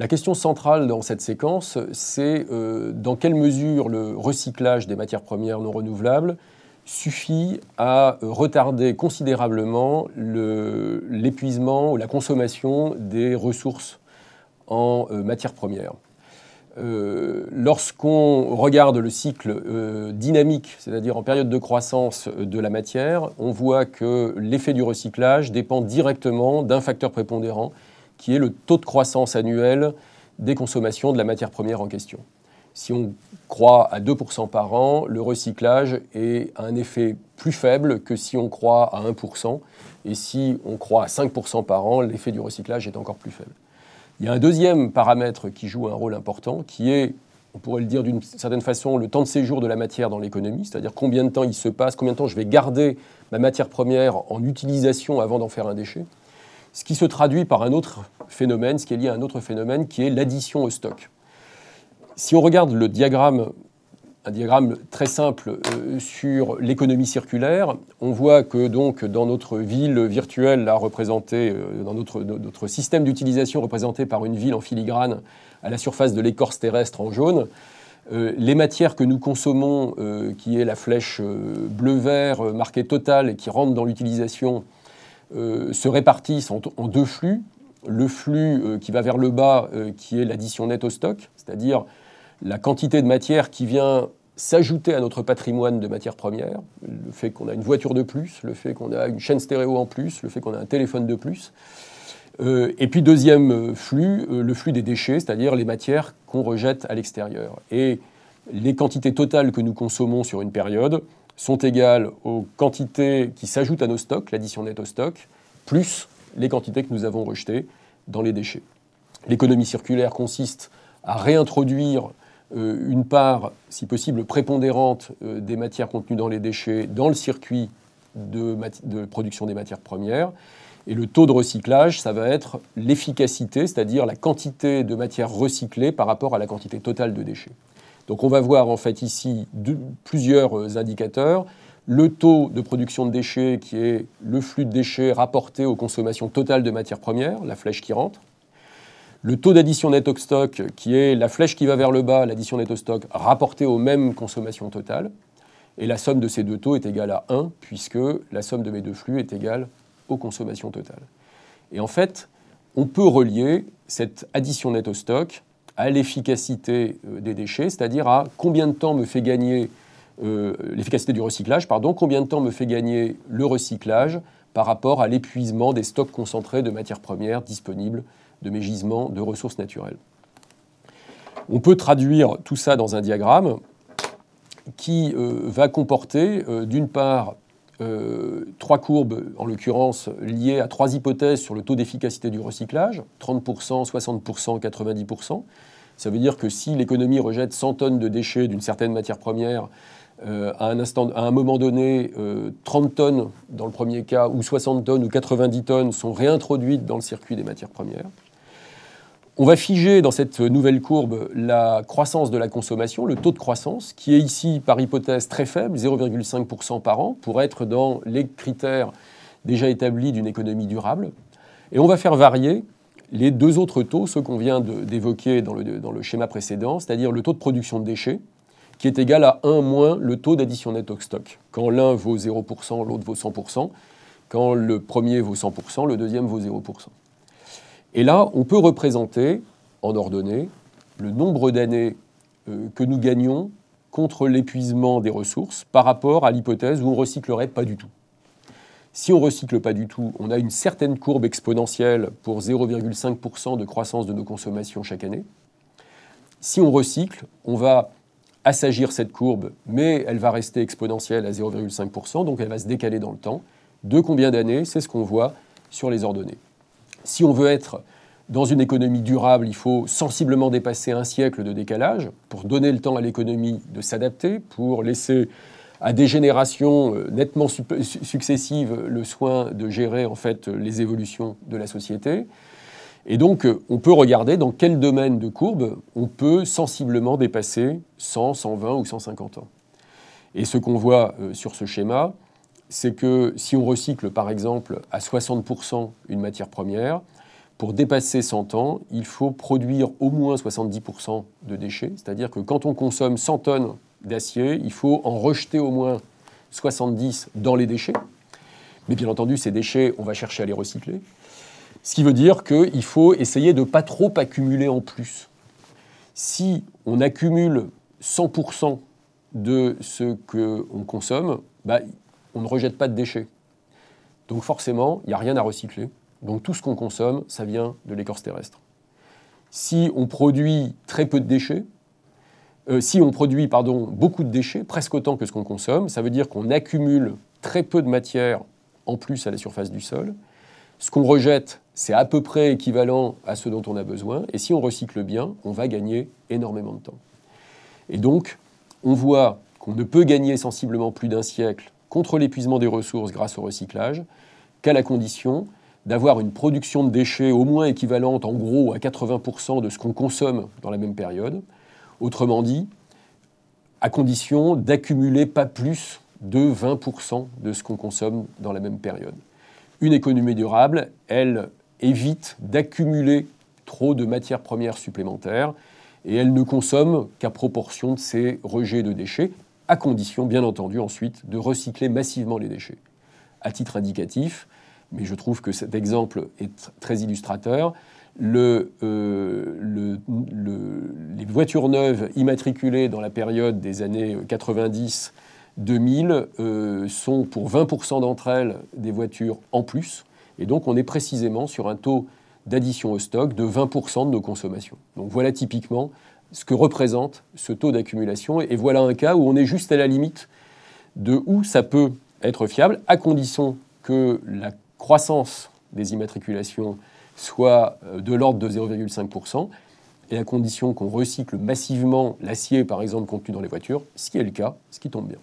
La question centrale dans cette séquence, c'est euh, dans quelle mesure le recyclage des matières premières non renouvelables suffit à retarder considérablement l'épuisement ou la consommation des ressources en euh, matières premières. Euh, lorsqu'on regarde le cycle dynamique, c'est-à-dire en période de croissance de la matière, on voit que l'effet du recyclage dépend directement d'un facteur prépondérant qui est le taux de croissance annuel des consommations de la matière première en question. Si on croit à 2% par an, le recyclage est un effet plus faible que si on croit à 1%. Et si on croit à 5% par an, l'effet du recyclage est encore plus faible. Il y a un deuxième paramètre qui joue un rôle important, qui est, on pourrait le dire d'une certaine façon, le temps de séjour de la matière dans l'économie, c'est-à-dire combien de temps il se passe, combien de temps je vais garder ma matière première en utilisation avant d'en faire un déchet ce qui se traduit par un autre phénomène, ce qui est lié à un autre phénomène qui est l'addition au stock. Si on regarde le diagramme, un diagramme très simple euh, sur l'économie circulaire, on voit que donc dans notre ville virtuelle, là représentée, euh, dans notre, système d'utilisation représenté par une ville en filigrane à la surface de l'écorce terrestre en jaune, euh, les matières que nous consommons, qui est la flèche bleu-vert marquée totale et qui rentre dans l'utilisation se répartissent en, deux flux. Le flux euh, qui va vers le bas, euh, qui est l'addition nette au stock, c'est-à-dire la quantité de matière qui vient s'ajouter à notre patrimoine de matières premières, le fait qu'on a une voiture de plus, le fait qu'on a une chaîne stéréo en plus, le fait qu'on a un téléphone de plus. et puis deuxième flux, le flux des déchets, c'est-à-dire les matières qu'on rejette à l'extérieur. Et les quantités totales que nous consommons sur une période sont égales aux quantités qui s'ajoutent à nos stocks, l'addition nette au stock, plus les quantités que nous avons rejetées dans les déchets. L'économie circulaire consiste à réintroduire euh, une part, si possible, prépondérante euh, des matières contenues dans les déchets dans le circuit de, production des matières premières. Et le taux de recyclage, ça va être l'efficacité, c'est-à-dire la quantité de matières recyclées par rapport à la quantité totale de déchets. Donc on va voir en fait ici plusieurs euh, indicateurs. Le taux de production de déchets qui est le flux de déchets rapporté aux consommations totales de matières premières, la flèche qui rentre. Le taux d'addition net au stock qui est la flèche qui va vers le bas, l'addition net au stock rapportée aux mêmes consommations totales. Et la somme de ces deux taux est égale à 1 puisque la somme de mes deux flux est égale aux consommations totales. Et en fait, on peut relier cette addition net au stock à l'efficacité euh, des déchets, c'est-à-dire à combien de temps me fait gagner euh, l'efficacité du recyclage, pardon, combien de temps me fait gagner le recyclage par rapport à l'épuisement des stocks concentrés de matières premières disponibles de mes gisements de ressources naturelles. On peut traduire tout ça dans un diagramme qui euh, va comporter d'une part trois courbes, en l'occurrence liées à trois hypothèses sur le taux d'efficacité du recyclage, 30%, 60%, 90%. Ça veut dire que si l'économie rejette 100 tonnes de déchets d'une certaine matière première, euh, à, un instant, à un moment donné, 30 euh, tonnes dans le premier cas, ou 60 tonnes ou 90 tonnes sont réintroduites dans le circuit des matières premières. On va figer dans cette nouvelle courbe la croissance de la consommation, le taux de croissance, qui est ici par hypothèse très faible, 0,5% par an, pour être dans les critères déjà établis d'une économie durable. Et on va faire varier les deux autres taux, ceux qu'on vient d'évoquer dans le, schéma précédent, c'est-à-dire le taux de production de déchets, qui est égal à 1 moins le taux d'addition net au stock. Quand l'un vaut 0%, l'autre vaut 100%. Quand le premier vaut 100%, le deuxième vaut 0%. Et là, on peut représenter, en ordonnée, le nombre d'années euh, que nous gagnons contre l'épuisement des ressources par rapport à l'hypothèse où on ne recyclerait pas du tout. Si on recycle pas du tout, on a une certaine courbe exponentielle pour 0,5% de croissance de nos consommations chaque année. Si on recycle, on va assagir cette courbe, mais elle va rester exponentielle à 0,5%, donc elle va se décaler dans le temps. De combien d'années C'est ce qu'on voit sur les ordonnées. Si on veut être dans une économie durable, il faut sensiblement dépasser un siècle de décalage pour donner le temps à l'économie de s'adapter, pour laisser à des générations euh, nettement successives le soin de gérer en fait les évolutions de la société. Et donc, euh, on peut regarder dans quel domaine de courbe on peut sensiblement dépasser 100, 120 ou 150 ans. Et ce qu'on voit euh, sur ce schéma, c'est que si on recycle par exemple à 60% une matière première, pour dépasser 100 ans, il faut produire au moins 70% de déchets, c'est-à-dire que quand on consomme 100 tonnes d'acier, il faut en rejeter au moins 70 dans les déchets. Mais bien entendu, ces déchets, on va chercher à les recycler. Ce qui veut dire qu'il faut essayer de ne pas trop accumuler en plus. Si on accumule 100% de ce qu'on consomme, bah, on ne rejette pas de déchets. Donc forcément, il n'y a rien à recycler. Donc tout ce qu'on consomme, ça vient de l'écorce terrestre. Si on produit très peu de déchets, euh, si on produit pardon, beaucoup de déchets, presque autant que ce qu'on consomme, ça veut dire qu'on accumule très peu de matière en plus à la surface du sol. Ce qu'on rejette, c'est à peu près équivalent à ce dont on a besoin. Et si on recycle bien, on va gagner énormément de temps. Et donc, on voit qu'on ne peut gagner sensiblement plus d'un siècle contre l'épuisement des ressources grâce au recyclage qu'à la condition d'avoir une production de déchets au moins équivalente en gros à 80% de ce qu'on consomme dans la même période. Autrement dit, à condition d'accumuler pas plus de 20% de ce qu'on consomme dans la même période. Une économie durable, elle évite d'accumuler trop de matières premières supplémentaires et elle ne consomme qu'à proportion de ses rejets de déchets, à condition bien entendu ensuite de recycler massivement les déchets. À titre indicatif, mais je trouve que cet exemple est très illustrateur. Euh, les voitures neuves immatriculées dans la période des années 90 2000 euh, sont pour 20% d'entre elles des voitures en plus. Et donc on est précisément sur un taux d'addition au stock de 20% de nos consommations. Donc voilà typiquement ce que représente ce taux d'accumulation. Et voilà un cas où on est juste à la limite de où ça peut être fiable, à condition que la croissance des immatriculations soit euh, de l'ordre de 0,5%, et à condition qu'on recycle massivement l'acier, par exemple, contenu dans les voitures, ce qui est le cas, ce qui tombe bien.